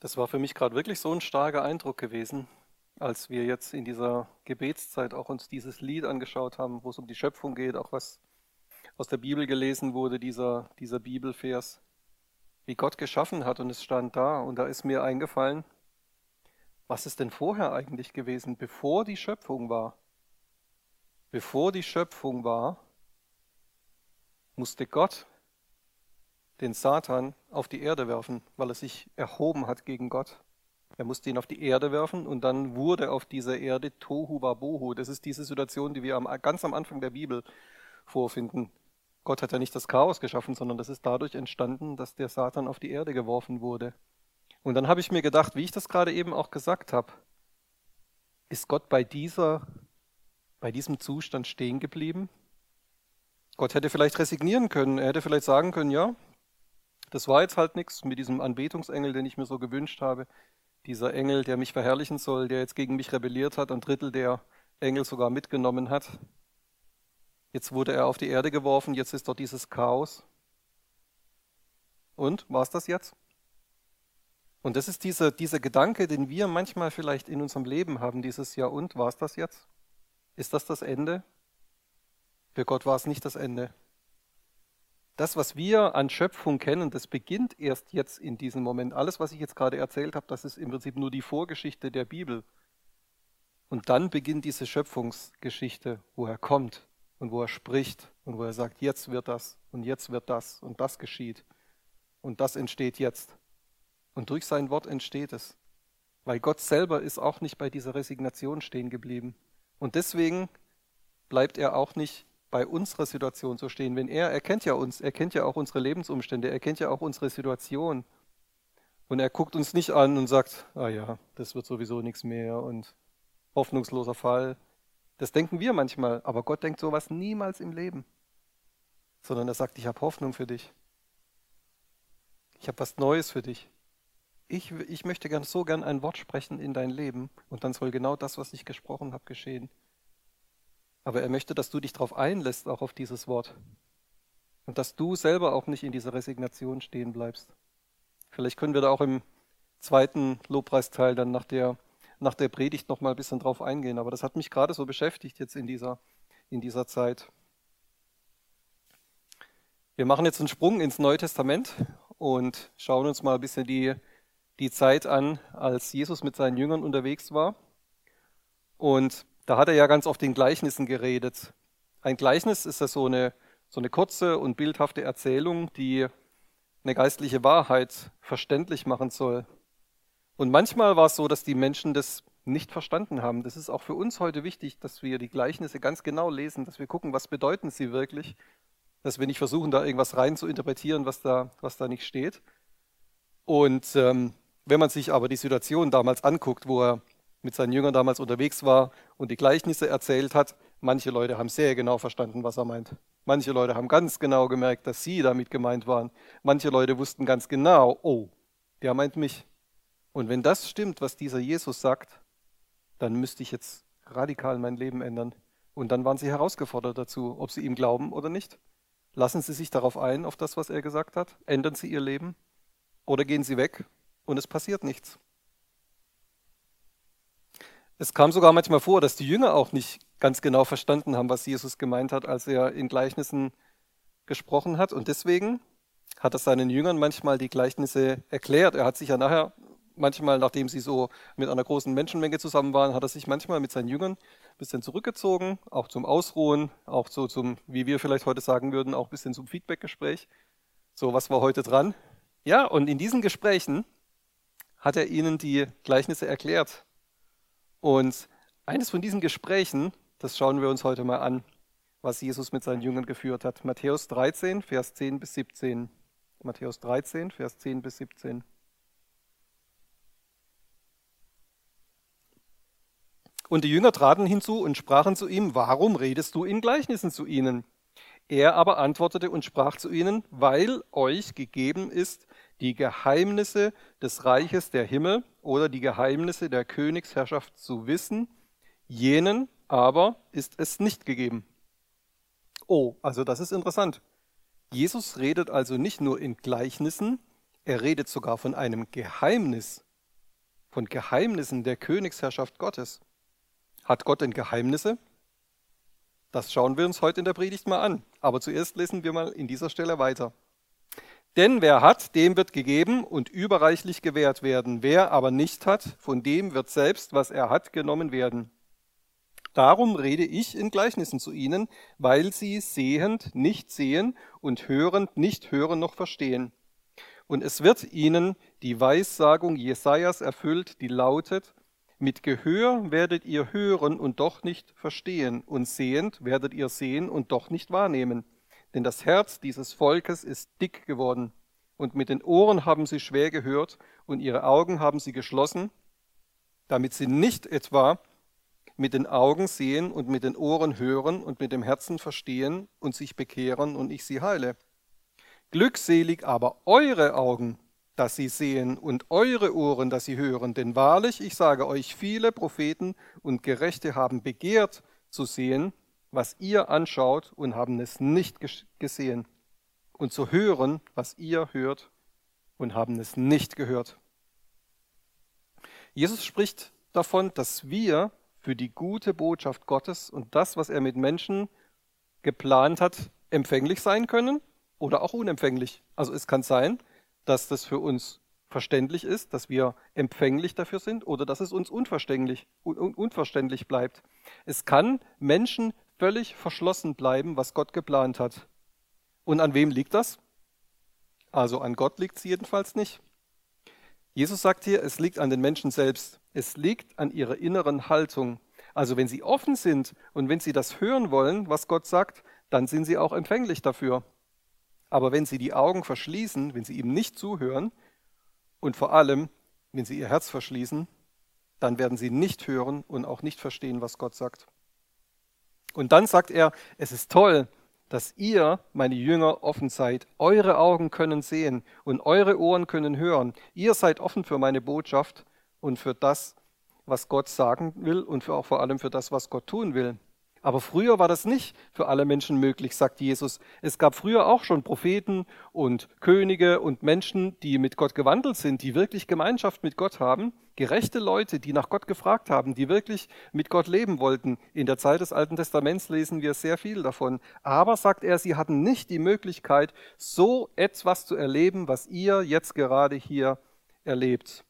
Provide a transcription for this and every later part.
Das war für mich gerade wirklich so ein starker Eindruck gewesen, als wir jetzt in dieser Gebetszeit auch uns dieses Lied angeschaut haben, wo es um die Schöpfung geht, auch was aus der Bibel gelesen wurde, dieser, dieser Bibelvers, wie Gott geschaffen hat und es stand da und da ist mir eingefallen, was ist denn vorher eigentlich gewesen, bevor die Schöpfung war? Bevor die Schöpfung war, musste Gott den Satan auf die Erde werfen, weil er sich erhoben hat gegen Gott. Er musste ihn auf die Erde werfen und dann wurde auf dieser Erde Tohu Wabohu. Das ist diese Situation, die wir am, ganz am Anfang der Bibel vorfinden. Gott hat ja nicht das Chaos geschaffen, sondern das ist dadurch entstanden, dass der Satan auf die Erde geworfen wurde. Und dann habe ich mir gedacht, wie ich das gerade eben auch gesagt habe, ist Gott bei dieser, bei diesem Zustand stehen geblieben? Gott hätte vielleicht resignieren können. Er hätte vielleicht sagen können, ja, das war jetzt halt nichts mit diesem Anbetungsengel, den ich mir so gewünscht habe. Dieser Engel, der mich verherrlichen soll, der jetzt gegen mich rebelliert hat, ein Drittel der Engel sogar mitgenommen hat. Jetzt wurde er auf die Erde geworfen, jetzt ist dort dieses Chaos. Und, war es das jetzt? Und das ist dieser, dieser Gedanke, den wir manchmal vielleicht in unserem Leben haben, dieses Ja und, war es das jetzt? Ist das das Ende? Für Gott war es nicht das Ende. Das, was wir an Schöpfung kennen, das beginnt erst jetzt in diesem Moment. Alles, was ich jetzt gerade erzählt habe, das ist im Prinzip nur die Vorgeschichte der Bibel. Und dann beginnt diese Schöpfungsgeschichte, wo er kommt und wo er spricht und wo er sagt, jetzt wird das und jetzt wird das und das geschieht und das entsteht jetzt. Und durch sein Wort entsteht es. Weil Gott selber ist auch nicht bei dieser Resignation stehen geblieben. Und deswegen bleibt er auch nicht bei unserer Situation zu stehen. Wenn er, er kennt ja uns, er kennt ja auch unsere Lebensumstände, er kennt ja auch unsere Situation. Und er guckt uns nicht an und sagt, ah ja, das wird sowieso nichts mehr und hoffnungsloser Fall. Das denken wir manchmal, aber Gott denkt sowas niemals im Leben. Sondern er sagt, ich habe Hoffnung für dich. Ich habe was Neues für dich. Ich, ich möchte gern so gern ein Wort sprechen in dein Leben und dann soll genau das, was ich gesprochen habe, geschehen. Aber er möchte, dass du dich darauf einlässt, auch auf dieses Wort. Und dass du selber auch nicht in dieser Resignation stehen bleibst. Vielleicht können wir da auch im zweiten Lobpreisteil dann nach der, nach der Predigt noch mal ein bisschen drauf eingehen. Aber das hat mich gerade so beschäftigt jetzt in dieser, in dieser Zeit. Wir machen jetzt einen Sprung ins Neue Testament und schauen uns mal ein bisschen die, die Zeit an, als Jesus mit seinen Jüngern unterwegs war. Und da hat er ja ganz oft in Gleichnissen geredet. Ein Gleichnis ist ja so eine, so eine kurze und bildhafte Erzählung, die eine geistliche Wahrheit verständlich machen soll. Und manchmal war es so, dass die Menschen das nicht verstanden haben. Das ist auch für uns heute wichtig, dass wir die Gleichnisse ganz genau lesen, dass wir gucken, was bedeuten sie wirklich, dass wir nicht versuchen, da irgendwas rein zu interpretieren, was da, was da nicht steht. Und ähm, wenn man sich aber die Situation damals anguckt, wo er mit seinen Jüngern damals unterwegs war und die Gleichnisse erzählt hat. Manche Leute haben sehr genau verstanden, was er meint. Manche Leute haben ganz genau gemerkt, dass sie damit gemeint waren. Manche Leute wussten ganz genau, oh, der meint mich. Und wenn das stimmt, was dieser Jesus sagt, dann müsste ich jetzt radikal mein Leben ändern. Und dann waren sie herausgefordert dazu, ob sie ihm glauben oder nicht. Lassen sie sich darauf ein, auf das, was er gesagt hat? Ändern sie ihr Leben? Oder gehen sie weg und es passiert nichts? Es kam sogar manchmal vor, dass die Jünger auch nicht ganz genau verstanden haben, was Jesus gemeint hat, als er in Gleichnissen gesprochen hat. Und deswegen hat er seinen Jüngern manchmal die Gleichnisse erklärt. Er hat sich ja nachher, manchmal, nachdem sie so mit einer großen Menschenmenge zusammen waren, hat er sich manchmal mit seinen Jüngern ein bisschen zurückgezogen, auch zum Ausruhen, auch so zum, wie wir vielleicht heute sagen würden, auch ein bisschen zum Feedbackgespräch. So, was war heute dran? Ja, und in diesen Gesprächen hat er ihnen die Gleichnisse erklärt. Und eines von diesen Gesprächen, das schauen wir uns heute mal an, was Jesus mit seinen Jüngern geführt hat. Matthäus 13, Vers 10 bis 17. Matthäus 13, Vers 10 bis 17. Und die Jünger traten hinzu und sprachen zu ihm, warum redest du in Gleichnissen zu ihnen? Er aber antwortete und sprach zu ihnen, weil euch gegeben ist, die Geheimnisse des Reiches der Himmel oder die Geheimnisse der Königsherrschaft zu wissen, jenen aber ist es nicht gegeben. Oh, also das ist interessant. Jesus redet also nicht nur in Gleichnissen, er redet sogar von einem Geheimnis, von Geheimnissen der Königsherrschaft Gottes. Hat Gott denn Geheimnisse? Das schauen wir uns heute in der Predigt mal an. Aber zuerst lesen wir mal in dieser Stelle weiter. Denn wer hat, dem wird gegeben und überreichlich gewährt werden. Wer aber nicht hat, von dem wird selbst, was er hat, genommen werden. Darum rede ich in Gleichnissen zu ihnen, weil sie sehend nicht sehen und hörend nicht hören noch verstehen. Und es wird ihnen die Weissagung Jesajas erfüllt, die lautet, mit Gehör werdet ihr hören und doch nicht verstehen, und sehend werdet ihr sehen und doch nicht wahrnehmen. Denn das Herz dieses Volkes ist dick geworden, und mit den Ohren haben sie schwer gehört, und ihre Augen haben sie geschlossen, damit sie nicht etwa mit den Augen sehen und mit den Ohren hören und mit dem Herzen verstehen und sich bekehren und ich sie heile. Glückselig aber eure Augen, dass sie sehen, und eure Ohren, dass sie hören. Denn wahrlich, ich sage euch, viele Propheten und Gerechte haben begehrt zu sehen, was ihr anschaut und haben es nicht gesehen, und zu hören, was ihr hört und haben es nicht gehört. Jesus spricht davon, dass wir für die gute Botschaft Gottes und das, was er mit Menschen geplant hat, empfänglich sein können oder auch unempfänglich. Also es kann sein, dass das für uns verständlich ist, dass wir empfänglich dafür sind oder dass es uns unverständlich, un unverständlich bleibt. Es kann Menschen völlig verschlossen bleiben, was Gott geplant hat. Und an wem liegt das? Also an Gott liegt es jedenfalls nicht. Jesus sagt hier, es liegt an den Menschen selbst. Es liegt an ihrer inneren Haltung. Also wenn sie offen sind und wenn sie das hören wollen, was Gott sagt, dann sind sie auch empfänglich dafür. Aber wenn sie die Augen verschließen, wenn sie ihm nicht zuhören und vor allem, wenn sie ihr Herz verschließen, dann werden sie nicht hören und auch nicht verstehen, was Gott sagt. Und dann sagt er, es ist toll, dass ihr, meine Jünger, offen seid. Eure Augen können sehen und eure Ohren können hören. Ihr seid offen für meine Botschaft und für das, was Gott sagen will und auch vor allem für das, was Gott tun will. Aber früher war das nicht für alle Menschen möglich, sagt Jesus. Es gab früher auch schon Propheten und Könige und Menschen, die mit Gott gewandelt sind, die wirklich Gemeinschaft mit Gott haben. Gerechte Leute, die nach Gott gefragt haben, die wirklich mit Gott leben wollten. In der Zeit des Alten Testaments lesen wir sehr viel davon. Aber, sagt er, sie hatten nicht die Möglichkeit, so etwas zu erleben, was ihr jetzt gerade hier erlebt.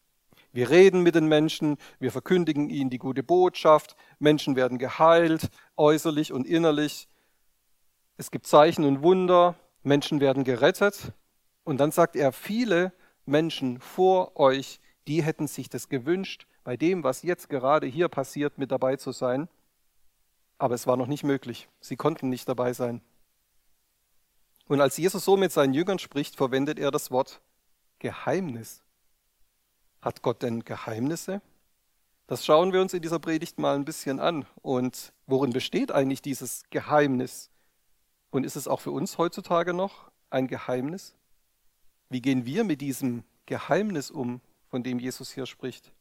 Wir reden mit den Menschen, wir verkündigen ihnen die gute Botschaft, Menschen werden geheilt, äußerlich und innerlich. Es gibt Zeichen und Wunder, Menschen werden gerettet. Und dann sagt er, viele Menschen vor euch, die hätten sich das gewünscht, bei dem, was jetzt gerade hier passiert, mit dabei zu sein. Aber es war noch nicht möglich. Sie konnten nicht dabei sein. Und als Jesus so mit seinen Jüngern spricht, verwendet er das Wort Geheimnis. Hat Gott denn Geheimnisse? Das schauen wir uns in dieser Predigt mal ein bisschen an. Und worin besteht eigentlich dieses Geheimnis? Und ist es auch für uns heutzutage noch ein Geheimnis? Wie gehen wir mit diesem Geheimnis um, von dem Jesus hier spricht?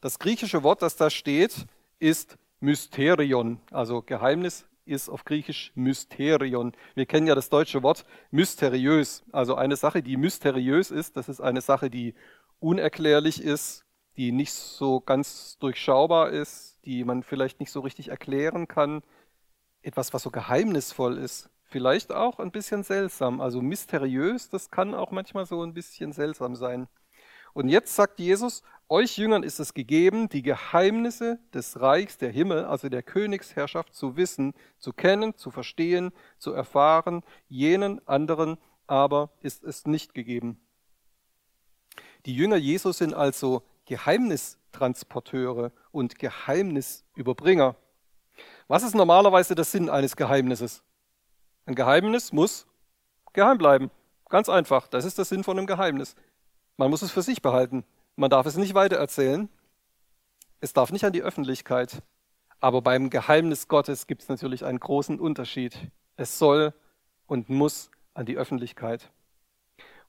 Das griechische Wort, das da steht, ist Mysterion. Also Geheimnis ist auf Griechisch Mysterion. Wir kennen ja das deutsche Wort mysteriös. Also eine Sache, die mysteriös ist, das ist eine Sache, die unerklärlich ist, die nicht so ganz durchschaubar ist, die man vielleicht nicht so richtig erklären kann. Etwas, was so geheimnisvoll ist. Vielleicht auch ein bisschen seltsam. Also mysteriös, das kann auch manchmal so ein bisschen seltsam sein. Und jetzt sagt Jesus, euch Jüngern ist es gegeben, die Geheimnisse des Reichs der Himmel, also der Königsherrschaft, zu wissen, zu kennen, zu verstehen, zu erfahren. Jenen anderen aber ist es nicht gegeben. Die Jünger Jesus sind also Geheimnistransporteure und Geheimnisüberbringer. Was ist normalerweise der Sinn eines Geheimnisses? Ein Geheimnis muss geheim bleiben. Ganz einfach. Das ist der Sinn von einem Geheimnis. Man muss es für sich behalten. Man darf es nicht weitererzählen. Es darf nicht an die Öffentlichkeit. Aber beim Geheimnis Gottes gibt es natürlich einen großen Unterschied. Es soll und muss an die Öffentlichkeit.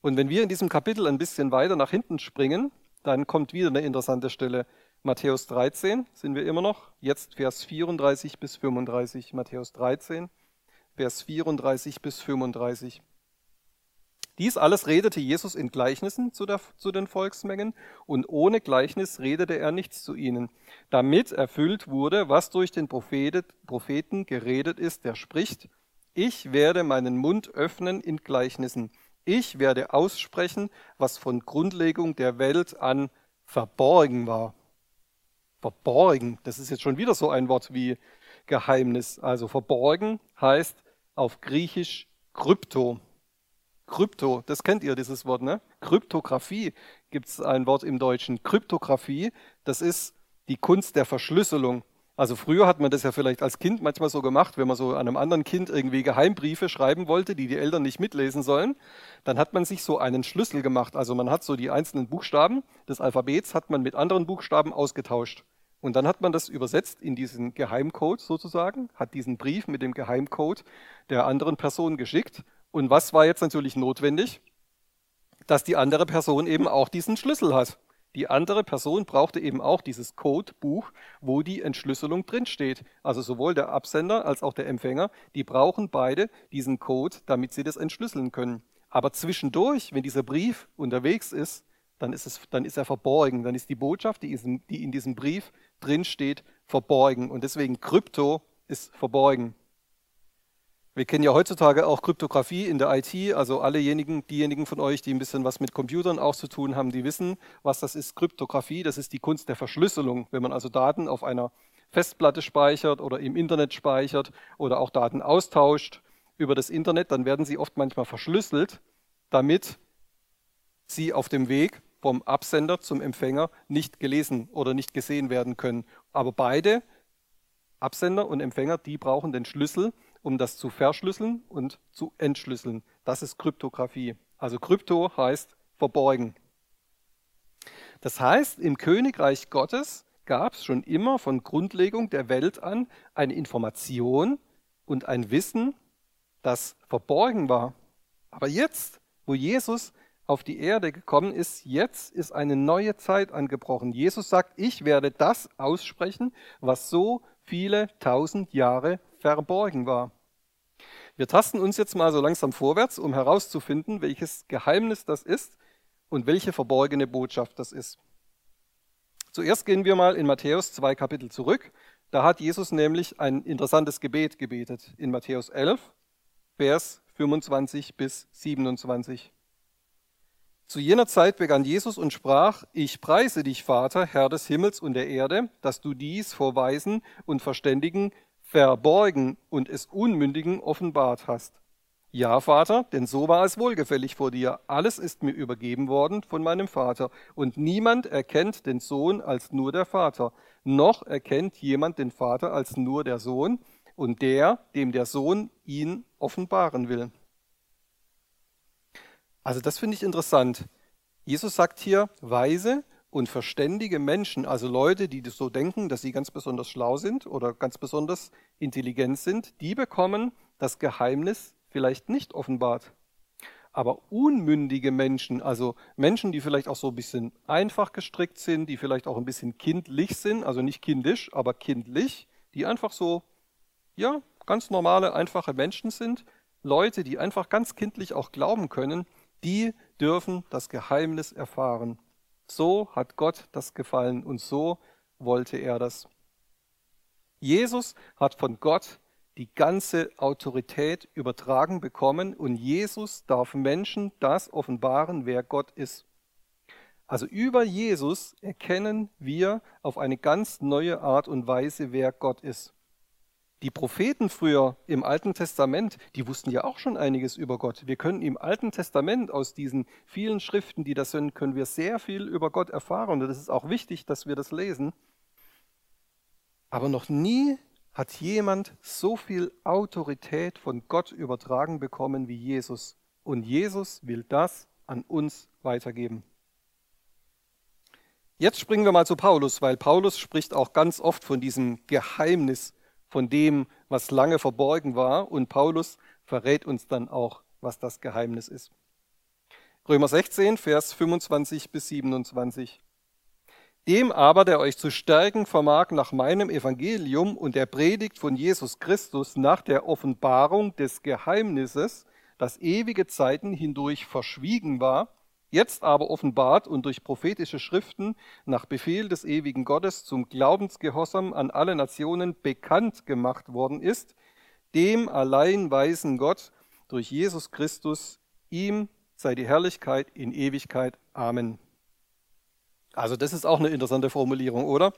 Und wenn wir in diesem Kapitel ein bisschen weiter nach hinten springen, dann kommt wieder eine interessante Stelle. Matthäus 13 sind wir immer noch. Jetzt Vers 34 bis 35. Matthäus 13, Vers 34 bis 35. Dies alles redete Jesus in Gleichnissen zu, der, zu, den Volksmengen und ohne Gleichnis redete er nichts zu ihnen, damit erfüllt wurde, was durch den Propheten geredet ist, der spricht, ich werde meinen Mund öffnen in Gleichnissen, ich werde aussprechen, was von Grundlegung der Welt an verborgen war. Verborgen, das ist jetzt schon wieder so ein Wort wie Geheimnis. Also verborgen heißt auf Griechisch Krypto. Krypto, das kennt ihr, dieses Wort, ne? Kryptographie gibt es ein Wort im Deutschen. Kryptographie, das ist die Kunst der Verschlüsselung. Also früher hat man das ja vielleicht als Kind manchmal so gemacht, wenn man so einem anderen Kind irgendwie Geheimbriefe schreiben wollte, die die Eltern nicht mitlesen sollen, dann hat man sich so einen Schlüssel gemacht. Also man hat so die einzelnen Buchstaben des Alphabets hat man mit anderen Buchstaben ausgetauscht. Und dann hat man das übersetzt in diesen Geheimcode sozusagen, hat diesen Brief mit dem Geheimcode der anderen Person geschickt und was war jetzt natürlich notwendig? Dass die andere Person eben auch diesen Schlüssel hat. Die andere Person brauchte eben auch dieses Codebuch, wo die Entschlüsselung drinsteht. Also sowohl der Absender als auch der Empfänger, die brauchen beide diesen Code, damit sie das entschlüsseln können. Aber zwischendurch, wenn dieser Brief unterwegs ist, dann ist, es, dann ist er verborgen. Dann ist die Botschaft, die, in diesem Brief drinsteht, verborgen. Und deswegen Krypto ist verborgen. Wir kennen ja heutzutage auch Kryptographie in der IT, also allejenigen, diejenigen von euch, die ein bisschen was mit Computern auch zu tun haben, die wissen, was das ist. Kryptographie, das ist die Kunst der Verschlüsselung. Wenn man also Daten auf einer Festplatte speichert oder im Internet speichert oder auch Daten austauscht über das Internet, dann werden sie oft manchmal verschlüsselt, damit sie auf dem Weg vom Absender zum Empfänger nicht gelesen oder nicht gesehen werden können. Aber beide, Absender und Empfänger, die brauchen den Schlüssel, um das zu verschlüsseln und zu entschlüsseln. Das ist Kryptographie. Also Krypto heißt verborgen. Das heißt, im Königreich Gottes gab es schon immer von Grundlegung der Welt an eine Information und ein Wissen, das verborgen war. Aber jetzt, wo Jesus auf die Erde gekommen ist, jetzt ist eine neue Zeit angebrochen. Jesus sagt, ich werde das aussprechen, was so viele tausend Jahre verborgen war. Wir tasten uns jetzt mal so langsam vorwärts, um herauszufinden, welches Geheimnis das ist und welche verborgene Botschaft das ist. Zuerst gehen wir mal in Matthäus 2 Kapitel zurück. Da hat Jesus nämlich ein interessantes Gebet gebetet in Matthäus 11, Vers 25 bis 27. Zu jener Zeit begann Jesus und sprach, ich preise dich, Vater, Herr des Himmels und der Erde, dass du dies vor Weisen und Verständigen verborgen und es Unmündigen offenbart hast. Ja, Vater, denn so war es wohlgefällig vor dir. Alles ist mir übergeben worden von meinem Vater. Und niemand erkennt den Sohn als nur der Vater. Noch erkennt jemand den Vater als nur der Sohn und der, dem der Sohn ihn offenbaren will. Also das finde ich interessant. Jesus sagt hier, weise und verständige Menschen, also Leute, die so denken, dass sie ganz besonders schlau sind oder ganz besonders intelligent sind, die bekommen das Geheimnis vielleicht nicht offenbart. Aber unmündige Menschen, also Menschen, die vielleicht auch so ein bisschen einfach gestrickt sind, die vielleicht auch ein bisschen kindlich sind, also nicht kindisch, aber kindlich, die einfach so, ja, ganz normale, einfache Menschen sind, Leute, die einfach ganz kindlich auch glauben können, die dürfen das Geheimnis erfahren. So hat Gott das gefallen und so wollte er das. Jesus hat von Gott die ganze Autorität übertragen bekommen und Jesus darf Menschen das offenbaren, wer Gott ist. Also über Jesus erkennen wir auf eine ganz neue Art und Weise, wer Gott ist. Die Propheten früher im Alten Testament, die wussten ja auch schon einiges über Gott. Wir können im Alten Testament aus diesen vielen Schriften, die das sind, können wir sehr viel über Gott erfahren. Und es ist auch wichtig, dass wir das lesen. Aber noch nie hat jemand so viel Autorität von Gott übertragen bekommen wie Jesus. Und Jesus will das an uns weitergeben. Jetzt springen wir mal zu Paulus, weil Paulus spricht auch ganz oft von diesem Geheimnis von dem, was lange verborgen war. Und Paulus verrät uns dann auch, was das Geheimnis ist. Römer 16, Vers 25 bis 27. Dem aber, der euch zu stärken vermag nach meinem Evangelium und der Predigt von Jesus Christus nach der Offenbarung des Geheimnisses, das ewige Zeiten hindurch verschwiegen war, jetzt aber offenbart und durch prophetische Schriften nach Befehl des ewigen Gottes zum Glaubensgehorsam an alle Nationen bekannt gemacht worden ist, dem allein weisen Gott durch Jesus Christus, ihm sei die Herrlichkeit in Ewigkeit. Amen. Also das ist auch eine interessante Formulierung, oder?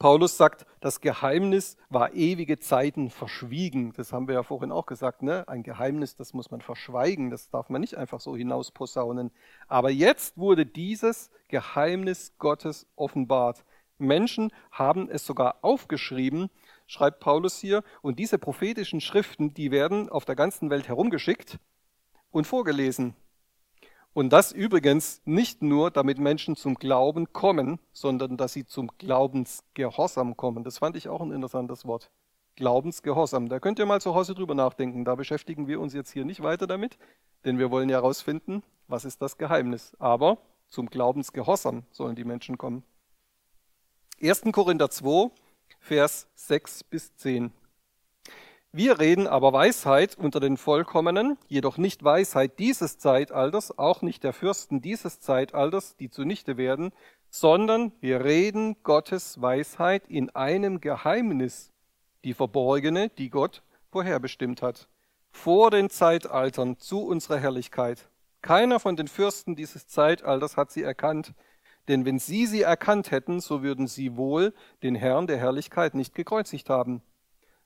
Paulus sagt, das Geheimnis war ewige Zeiten verschwiegen. Das haben wir ja vorhin auch gesagt. Ne? Ein Geheimnis, das muss man verschweigen. Das darf man nicht einfach so hinausposaunen. Aber jetzt wurde dieses Geheimnis Gottes offenbart. Menschen haben es sogar aufgeschrieben, schreibt Paulus hier. Und diese prophetischen Schriften, die werden auf der ganzen Welt herumgeschickt und vorgelesen. Und das übrigens nicht nur, damit Menschen zum Glauben kommen, sondern dass sie zum Glaubensgehorsam kommen. Das fand ich auch ein interessantes Wort. Glaubensgehorsam. Da könnt ihr mal zu Hause drüber nachdenken. Da beschäftigen wir uns jetzt hier nicht weiter damit, denn wir wollen ja herausfinden, was ist das Geheimnis. Aber zum Glaubensgehorsam sollen die Menschen kommen. 1. Korinther 2, Vers 6 bis 10. Wir reden aber Weisheit unter den Vollkommenen, jedoch nicht Weisheit dieses Zeitalters, auch nicht der Fürsten dieses Zeitalters, die zunichte werden, sondern wir reden Gottes Weisheit in einem Geheimnis, die verborgene, die Gott vorherbestimmt hat, vor den Zeitaltern zu unserer Herrlichkeit. Keiner von den Fürsten dieses Zeitalters hat sie erkannt, denn wenn sie sie erkannt hätten, so würden sie wohl den Herrn der Herrlichkeit nicht gekreuzigt haben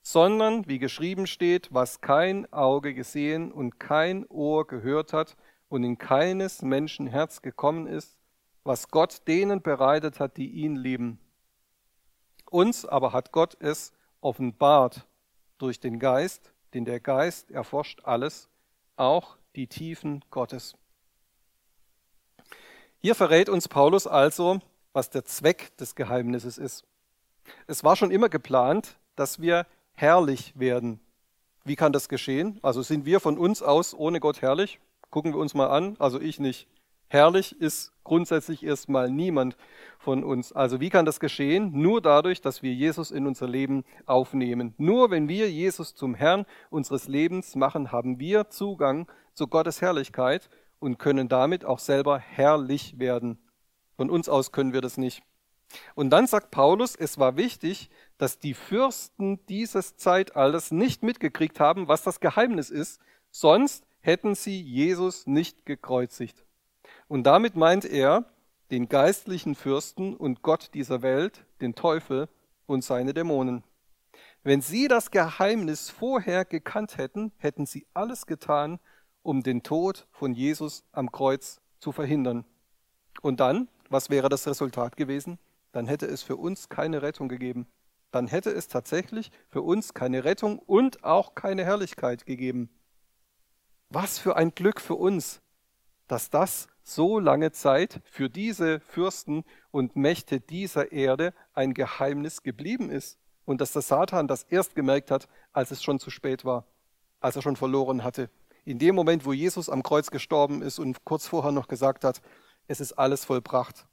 sondern wie geschrieben steht, was kein Auge gesehen und kein Ohr gehört hat und in keines Menschen Herz gekommen ist, was Gott denen bereitet hat, die ihn lieben. Uns aber hat Gott es offenbart durch den Geist, denn der Geist erforscht alles, auch die Tiefen Gottes. Hier verrät uns Paulus also, was der Zweck des Geheimnisses ist. Es war schon immer geplant, dass wir herrlich werden. Wie kann das geschehen? Also sind wir von uns aus ohne Gott herrlich? Gucken wir uns mal an. Also ich nicht. Herrlich ist grundsätzlich erstmal niemand von uns. Also wie kann das geschehen? Nur dadurch, dass wir Jesus in unser Leben aufnehmen. Nur wenn wir Jesus zum Herrn unseres Lebens machen, haben wir Zugang zu Gottes Herrlichkeit und können damit auch selber herrlich werden. Von uns aus können wir das nicht. Und dann sagt Paulus, es war wichtig, dass die Fürsten dieses Zeitalters nicht mitgekriegt haben, was das Geheimnis ist, sonst hätten sie Jesus nicht gekreuzigt. Und damit meint er den geistlichen Fürsten und Gott dieser Welt, den Teufel und seine Dämonen. Wenn sie das Geheimnis vorher gekannt hätten, hätten sie alles getan, um den Tod von Jesus am Kreuz zu verhindern. Und dann, was wäre das Resultat gewesen? Dann hätte es für uns keine Rettung gegeben dann hätte es tatsächlich für uns keine Rettung und auch keine Herrlichkeit gegeben. Was für ein Glück für uns, dass das so lange Zeit für diese Fürsten und Mächte dieser Erde ein Geheimnis geblieben ist und dass der Satan das erst gemerkt hat, als es schon zu spät war, als er schon verloren hatte. In dem Moment, wo Jesus am Kreuz gestorben ist und kurz vorher noch gesagt hat, es ist alles vollbracht,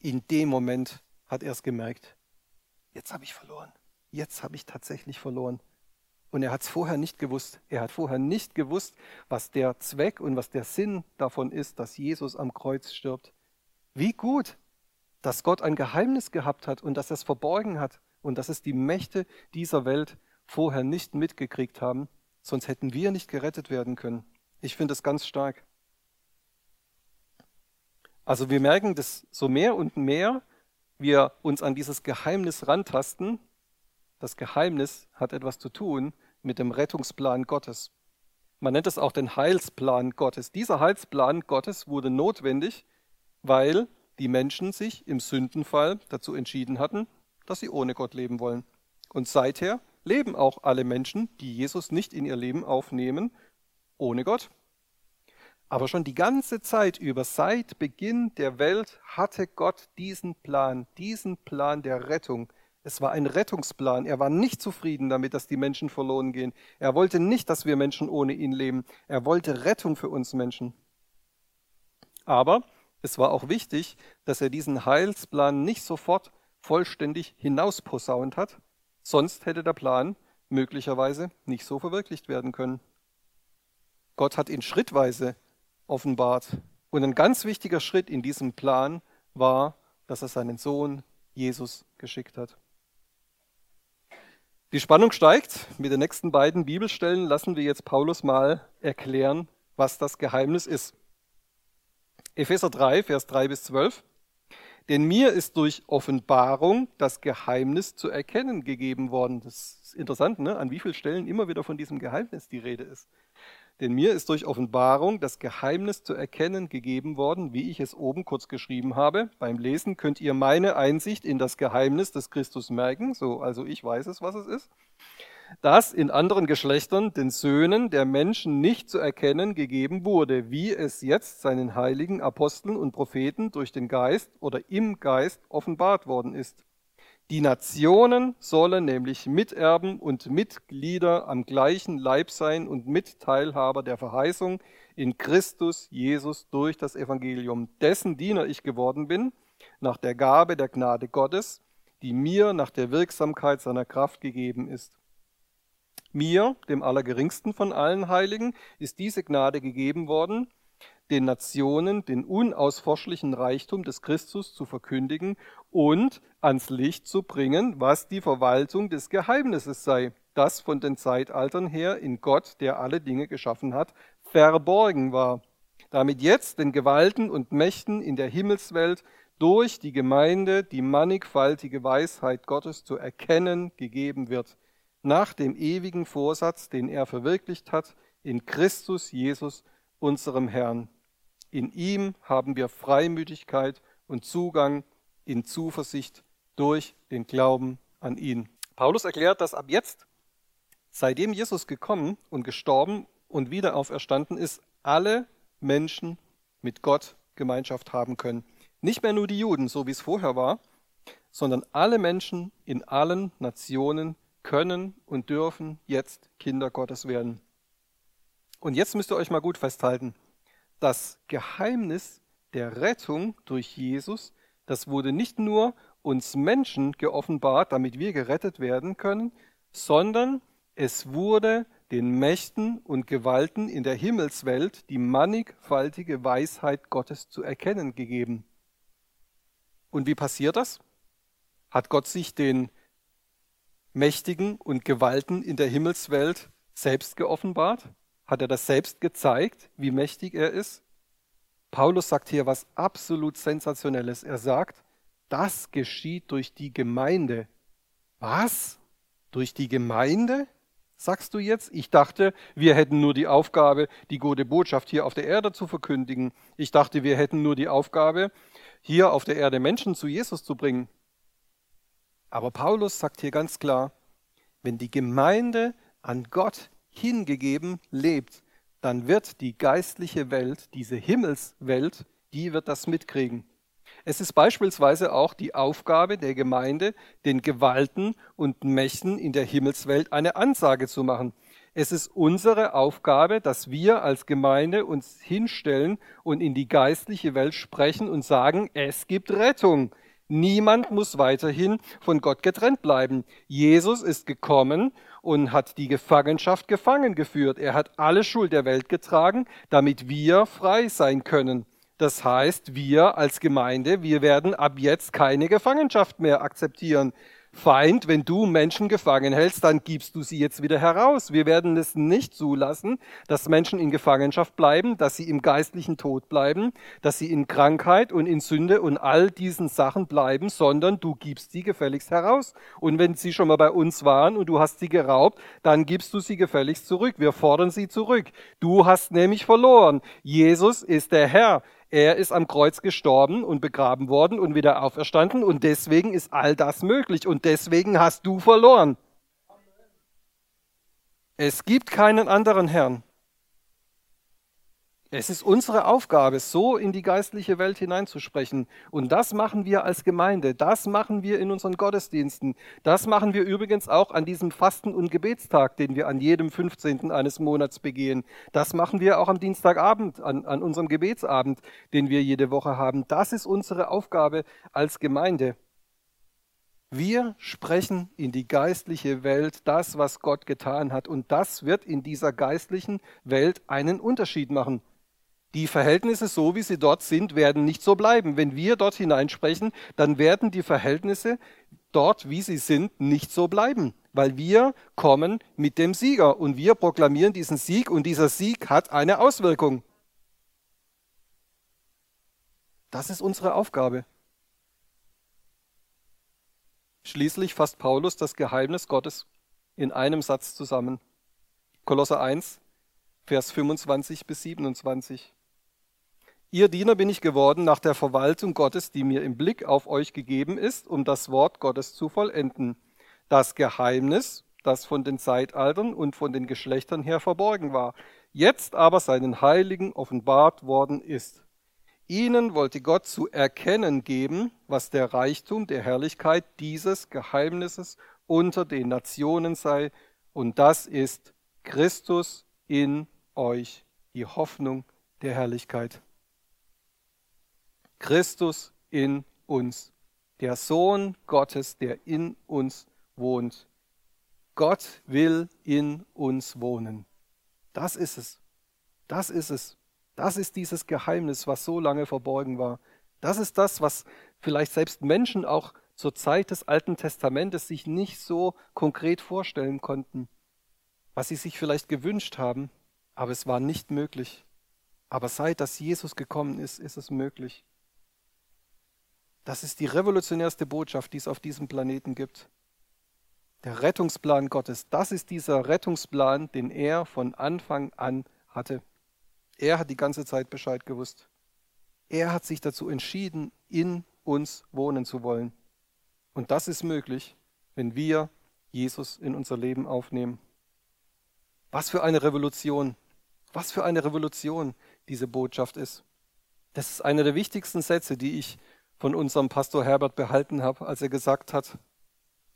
in dem Moment hat er es gemerkt jetzt habe ich verloren. Jetzt habe ich tatsächlich verloren. Und er hat es vorher nicht gewusst. Er hat vorher nicht gewusst, was der Zweck und was der Sinn davon ist, dass Jesus am Kreuz stirbt. Wie gut, dass Gott ein Geheimnis gehabt hat und dass er es verborgen hat und dass es die Mächte dieser Welt vorher nicht mitgekriegt haben, sonst hätten wir nicht gerettet werden können. Ich finde es ganz stark. Also wir merken dass so mehr und mehr, wir uns an dieses Geheimnis rantasten, das Geheimnis hat etwas zu tun mit dem Rettungsplan Gottes. Man nennt es auch den Heilsplan Gottes. Dieser Heilsplan Gottes wurde notwendig, weil die Menschen sich im Sündenfall dazu entschieden hatten, dass sie ohne Gott leben wollen. Und seither leben auch alle Menschen, die Jesus nicht in ihr Leben aufnehmen, ohne Gott. Aber schon die ganze Zeit über, seit Beginn der Welt, hatte Gott diesen Plan, diesen Plan der Rettung. Es war ein Rettungsplan. Er war nicht zufrieden damit, dass die Menschen verloren gehen. Er wollte nicht, dass wir Menschen ohne ihn leben. Er wollte Rettung für uns Menschen. Aber es war auch wichtig, dass er diesen Heilsplan nicht sofort vollständig hinausposaunt hat, sonst hätte der Plan möglicherweise nicht so verwirklicht werden können. Gott hat ihn schrittweise offenbart. Und ein ganz wichtiger Schritt in diesem Plan war, dass er seinen Sohn Jesus geschickt hat. Die Spannung steigt. Mit den nächsten beiden Bibelstellen lassen wir jetzt Paulus mal erklären, was das Geheimnis ist. Epheser 3, Vers 3 bis 12. Denn mir ist durch Offenbarung das Geheimnis zu erkennen gegeben worden. Das ist interessant, ne? an wie vielen Stellen immer wieder von diesem Geheimnis die Rede ist. Denn mir ist durch Offenbarung das Geheimnis zu erkennen gegeben worden, wie ich es oben kurz geschrieben habe. Beim Lesen könnt ihr meine Einsicht in das Geheimnis des Christus merken. So, also ich weiß es, was es ist das in anderen Geschlechtern den Söhnen der Menschen nicht zu erkennen gegeben wurde, wie es jetzt seinen heiligen Aposteln und Propheten durch den Geist oder im Geist offenbart worden ist. Die Nationen sollen nämlich Miterben und Mitglieder am gleichen Leib sein und Mitteilhaber der Verheißung in Christus Jesus durch das Evangelium, dessen Diener ich geworden bin, nach der Gabe der Gnade Gottes, die mir nach der Wirksamkeit seiner Kraft gegeben ist. Mir, dem Allergeringsten von allen Heiligen, ist diese Gnade gegeben worden, den Nationen den unausforschlichen Reichtum des Christus zu verkündigen und ans Licht zu bringen, was die Verwaltung des Geheimnisses sei, das von den Zeitaltern her in Gott, der alle Dinge geschaffen hat, verborgen war, damit jetzt den Gewalten und Mächten in der Himmelswelt durch die Gemeinde die mannigfaltige Weisheit Gottes zu erkennen gegeben wird nach dem ewigen Vorsatz, den er verwirklicht hat, in Christus Jesus, unserem Herrn. In ihm haben wir Freimütigkeit und Zugang in Zuversicht durch den Glauben an ihn. Paulus erklärt, dass ab jetzt, seitdem Jesus gekommen und gestorben und wieder auferstanden ist, alle Menschen mit Gott Gemeinschaft haben können. Nicht mehr nur die Juden, so wie es vorher war, sondern alle Menschen in allen Nationen können und dürfen jetzt Kinder Gottes werden. Und jetzt müsst ihr euch mal gut festhalten. Das Geheimnis der Rettung durch Jesus, das wurde nicht nur uns Menschen geoffenbart, damit wir gerettet werden können, sondern es wurde den Mächten und Gewalten in der Himmelswelt die mannigfaltige Weisheit Gottes zu erkennen gegeben. Und wie passiert das? Hat Gott sich den Mächtigen und Gewalten in der Himmelswelt selbst geoffenbart? Hat er das selbst gezeigt, wie mächtig er ist? Paulus sagt hier was absolut Sensationelles. Er sagt, das geschieht durch die Gemeinde. Was? Durch die Gemeinde? Sagst du jetzt? Ich dachte, wir hätten nur die Aufgabe, die gute Botschaft hier auf der Erde zu verkündigen. Ich dachte, wir hätten nur die Aufgabe, hier auf der Erde Menschen zu Jesus zu bringen. Aber Paulus sagt hier ganz klar, wenn die Gemeinde an Gott hingegeben lebt, dann wird die geistliche Welt, diese Himmelswelt, die wird das mitkriegen. Es ist beispielsweise auch die Aufgabe der Gemeinde, den Gewalten und Mächten in der Himmelswelt eine Ansage zu machen. Es ist unsere Aufgabe, dass wir als Gemeinde uns hinstellen und in die geistliche Welt sprechen und sagen, es gibt Rettung. Niemand muss weiterhin von Gott getrennt bleiben. Jesus ist gekommen und hat die Gefangenschaft gefangen geführt. Er hat alle Schuld der Welt getragen, damit wir frei sein können. Das heißt, wir als Gemeinde, wir werden ab jetzt keine Gefangenschaft mehr akzeptieren. Feind, wenn du Menschen gefangen hältst, dann gibst du sie jetzt wieder heraus. Wir werden es nicht zulassen, dass Menschen in Gefangenschaft bleiben, dass sie im geistlichen Tod bleiben, dass sie in Krankheit und in Sünde und all diesen Sachen bleiben, sondern du gibst sie gefälligst heraus. Und wenn sie schon mal bei uns waren und du hast sie geraubt, dann gibst du sie gefälligst zurück. Wir fordern sie zurück. Du hast nämlich verloren. Jesus ist der Herr. Er ist am Kreuz gestorben und begraben worden und wieder auferstanden und deswegen ist all das möglich und deswegen hast du verloren. Es gibt keinen anderen Herrn. Es ist unsere Aufgabe, so in die geistliche Welt hineinzusprechen. Und das machen wir als Gemeinde, das machen wir in unseren Gottesdiensten, das machen wir übrigens auch an diesem Fasten- und Gebetstag, den wir an jedem 15. eines Monats begehen. Das machen wir auch am Dienstagabend, an, an unserem Gebetsabend, den wir jede Woche haben. Das ist unsere Aufgabe als Gemeinde. Wir sprechen in die geistliche Welt das, was Gott getan hat. Und das wird in dieser geistlichen Welt einen Unterschied machen. Die Verhältnisse, so wie sie dort sind, werden nicht so bleiben. Wenn wir dort hineinsprechen, dann werden die Verhältnisse dort, wie sie sind, nicht so bleiben. Weil wir kommen mit dem Sieger und wir proklamieren diesen Sieg und dieser Sieg hat eine Auswirkung. Das ist unsere Aufgabe. Schließlich fasst Paulus das Geheimnis Gottes in einem Satz zusammen. Kolosser 1, Vers 25 bis 27. Ihr Diener bin ich geworden nach der Verwaltung Gottes, die mir im Blick auf euch gegeben ist, um das Wort Gottes zu vollenden. Das Geheimnis, das von den Zeitaltern und von den Geschlechtern her verborgen war, jetzt aber seinen Heiligen offenbart worden ist. Ihnen wollte Gott zu erkennen geben, was der Reichtum der Herrlichkeit dieses Geheimnisses unter den Nationen sei, und das ist Christus in euch, die Hoffnung der Herrlichkeit. Christus in uns, der Sohn Gottes, der in uns wohnt. Gott will in uns wohnen. Das ist es. Das ist es. Das ist dieses Geheimnis, was so lange verborgen war. Das ist das, was vielleicht selbst Menschen auch zur Zeit des Alten Testamentes sich nicht so konkret vorstellen konnten, was sie sich vielleicht gewünscht haben, aber es war nicht möglich. Aber seit dass Jesus gekommen ist, ist es möglich. Das ist die revolutionärste Botschaft, die es auf diesem Planeten gibt. Der Rettungsplan Gottes, das ist dieser Rettungsplan, den er von Anfang an hatte. Er hat die ganze Zeit Bescheid gewusst. Er hat sich dazu entschieden, in uns wohnen zu wollen. Und das ist möglich, wenn wir Jesus in unser Leben aufnehmen. Was für eine Revolution, was für eine Revolution diese Botschaft ist. Das ist einer der wichtigsten Sätze, die ich von unserem Pastor Herbert behalten habe, als er gesagt hat,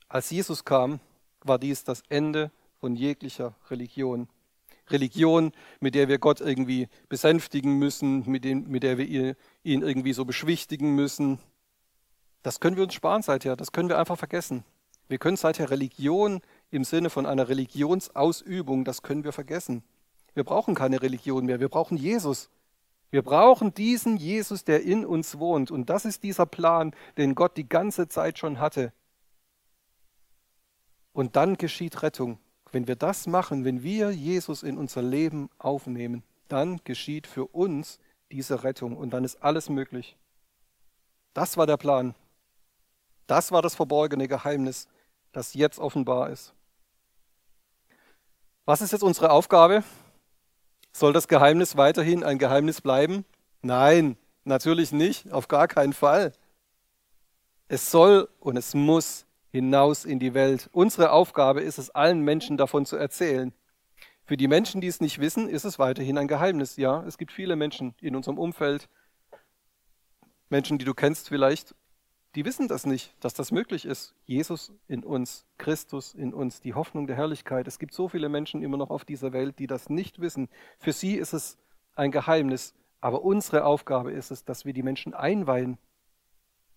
als Jesus kam, war dies das Ende von jeglicher Religion. Religion, mit der wir Gott irgendwie besänftigen müssen, mit, dem, mit der wir ihn irgendwie so beschwichtigen müssen. Das können wir uns sparen seither, das können wir einfach vergessen. Wir können seither Religion im Sinne von einer Religionsausübung, das können wir vergessen. Wir brauchen keine Religion mehr, wir brauchen Jesus. Wir brauchen diesen Jesus, der in uns wohnt. Und das ist dieser Plan, den Gott die ganze Zeit schon hatte. Und dann geschieht Rettung. Wenn wir das machen, wenn wir Jesus in unser Leben aufnehmen, dann geschieht für uns diese Rettung und dann ist alles möglich. Das war der Plan. Das war das verborgene Geheimnis, das jetzt offenbar ist. Was ist jetzt unsere Aufgabe? Soll das Geheimnis weiterhin ein Geheimnis bleiben? Nein, natürlich nicht, auf gar keinen Fall. Es soll und es muss hinaus in die Welt. Unsere Aufgabe ist es, allen Menschen davon zu erzählen. Für die Menschen, die es nicht wissen, ist es weiterhin ein Geheimnis. Ja, es gibt viele Menschen in unserem Umfeld, Menschen, die du kennst vielleicht, die wissen das nicht, dass das möglich ist. Jesus in uns, Christus in uns, die Hoffnung der Herrlichkeit. Es gibt so viele Menschen immer noch auf dieser Welt, die das nicht wissen. Für sie ist es ein Geheimnis. Aber unsere Aufgabe ist es, dass wir die Menschen einweihen,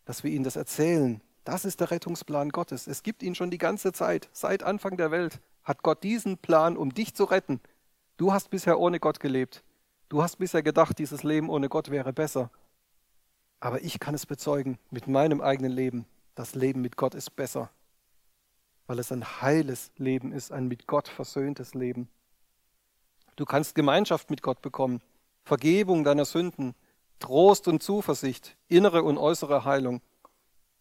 dass wir ihnen das erzählen, das ist der Rettungsplan Gottes. Es gibt ihn schon die ganze Zeit. Seit Anfang der Welt hat Gott diesen Plan, um dich zu retten. Du hast bisher ohne Gott gelebt. Du hast bisher gedacht, dieses Leben ohne Gott wäre besser. Aber ich kann es bezeugen mit meinem eigenen Leben. Das Leben mit Gott ist besser, weil es ein heiles Leben ist, ein mit Gott versöhntes Leben. Du kannst Gemeinschaft mit Gott bekommen, Vergebung deiner Sünden, Trost und Zuversicht, innere und äußere Heilung.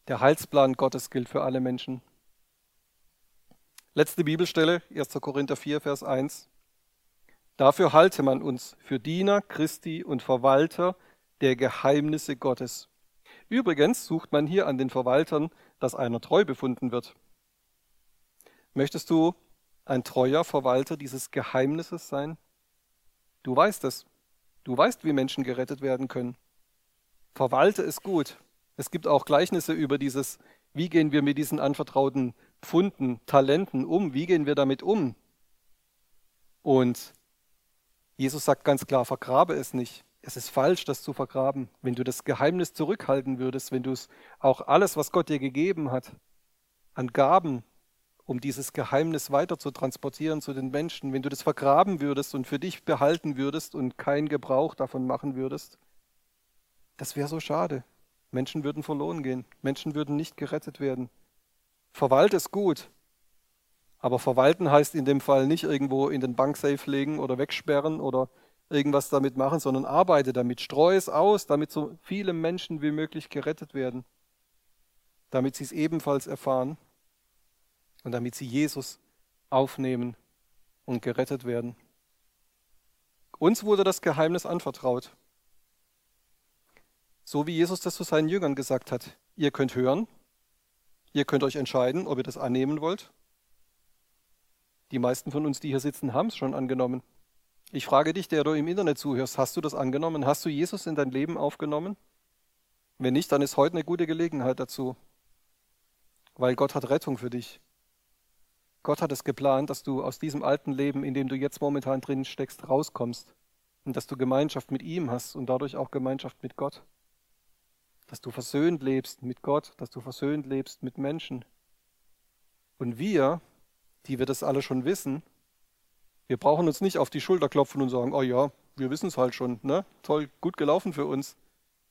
Der Heilsplan Gottes gilt für alle Menschen. Letzte Bibelstelle, 1. Korinther 4, Vers 1. Dafür halte man uns für Diener Christi und Verwalter der Geheimnisse Gottes. Übrigens sucht man hier an den Verwaltern, dass einer treu befunden wird. Möchtest du ein treuer Verwalter dieses Geheimnisses sein? Du weißt es. Du weißt, wie Menschen gerettet werden können. Verwalte es gut. Es gibt auch Gleichnisse über dieses, wie gehen wir mit diesen anvertrauten Pfunden, Talenten um, wie gehen wir damit um. Und Jesus sagt ganz klar, vergrabe es nicht. Es ist falsch, das zu vergraben. Wenn du das Geheimnis zurückhalten würdest, wenn du es auch alles, was Gott dir gegeben hat, an Gaben, um dieses Geheimnis weiter zu transportieren zu den Menschen, wenn du das vergraben würdest und für dich behalten würdest und keinen Gebrauch davon machen würdest, das wäre so schade. Menschen würden verloren gehen, Menschen würden nicht gerettet werden. Verwalte es gut, aber verwalten heißt in dem Fall nicht irgendwo in den Banksafe legen oder wegsperren oder irgendwas damit machen, sondern arbeite damit, streue es aus, damit so viele Menschen wie möglich gerettet werden, damit sie es ebenfalls erfahren und damit sie Jesus aufnehmen und gerettet werden. Uns wurde das Geheimnis anvertraut. So wie Jesus das zu seinen Jüngern gesagt hat. Ihr könnt hören, ihr könnt euch entscheiden, ob ihr das annehmen wollt. Die meisten von uns, die hier sitzen, haben es schon angenommen. Ich frage dich, der du im Internet zuhörst, hast du das angenommen? Hast du Jesus in dein Leben aufgenommen? Wenn nicht, dann ist heute eine gute Gelegenheit dazu, weil Gott hat Rettung für dich. Gott hat es geplant, dass du aus diesem alten Leben, in dem du jetzt momentan drin steckst, rauskommst und dass du Gemeinschaft mit ihm hast und dadurch auch Gemeinschaft mit Gott. Dass du versöhnt lebst mit Gott, dass du versöhnt lebst mit Menschen. Und wir, die wir das alle schon wissen, wir brauchen uns nicht auf die Schulter klopfen und sagen, oh ja, wir wissen es halt schon, ne? toll, gut gelaufen für uns,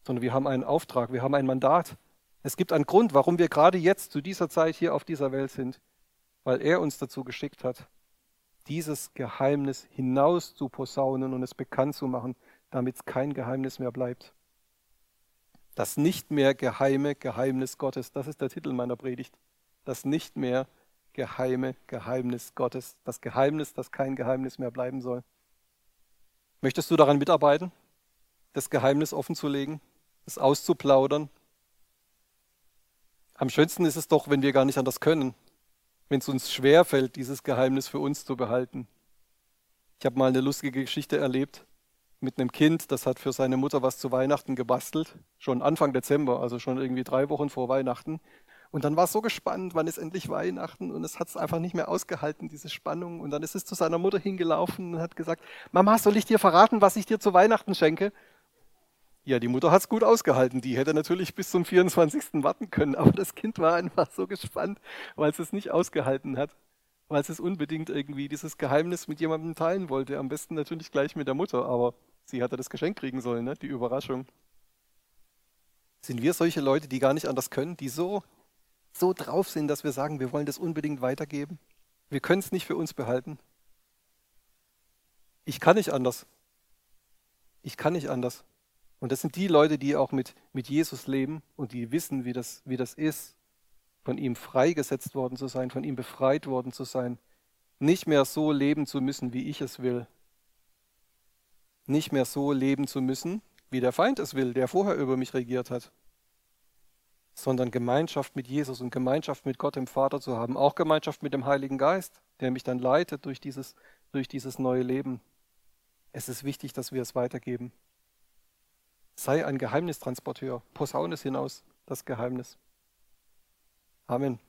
sondern wir haben einen Auftrag, wir haben ein Mandat. Es gibt einen Grund, warum wir gerade jetzt zu dieser Zeit hier auf dieser Welt sind, weil er uns dazu geschickt hat, dieses Geheimnis hinaus zu posaunen und es bekannt zu machen, damit es kein Geheimnis mehr bleibt. Das nicht mehr geheime Geheimnis Gottes, das ist der Titel meiner Predigt. Das nicht mehr geheime Geheimnis Gottes, das Geheimnis, das kein Geheimnis mehr bleiben soll. Möchtest du daran mitarbeiten, das Geheimnis offenzulegen, es auszuplaudern? Am schönsten ist es doch, wenn wir gar nicht anders können, wenn es uns schwer fällt, dieses Geheimnis für uns zu behalten. Ich habe mal eine lustige Geschichte erlebt mit einem Kind, das hat für seine Mutter was zu Weihnachten gebastelt, schon Anfang Dezember, also schon irgendwie drei Wochen vor Weihnachten. Und dann war es so gespannt, wann ist endlich Weihnachten und es hat es einfach nicht mehr ausgehalten, diese Spannung. Und dann ist es zu seiner Mutter hingelaufen und hat gesagt, Mama, soll ich dir verraten, was ich dir zu Weihnachten schenke? Ja, die Mutter hat es gut ausgehalten. Die hätte natürlich bis zum 24. warten können, aber das Kind war einfach so gespannt, weil es es nicht ausgehalten hat, weil es unbedingt irgendwie dieses Geheimnis mit jemandem teilen wollte. Am besten natürlich gleich mit der Mutter, aber sie hatte das Geschenk kriegen sollen, ne? die Überraschung. Sind wir solche Leute, die gar nicht anders können, die so so drauf sind, dass wir sagen, wir wollen das unbedingt weitergeben. Wir können es nicht für uns behalten. Ich kann nicht anders. Ich kann nicht anders. Und das sind die Leute, die auch mit, mit Jesus leben und die wissen, wie das, wie das ist, von ihm freigesetzt worden zu sein, von ihm befreit worden zu sein, nicht mehr so leben zu müssen, wie ich es will. Nicht mehr so leben zu müssen, wie der Feind es will, der vorher über mich regiert hat sondern Gemeinschaft mit Jesus und Gemeinschaft mit Gott dem Vater zu haben, auch Gemeinschaft mit dem Heiligen Geist, der mich dann leitet durch dieses, durch dieses neue Leben. Es ist wichtig, dass wir es weitergeben. Sei ein Geheimnistransporteur, posaune es hinaus, das Geheimnis. Amen.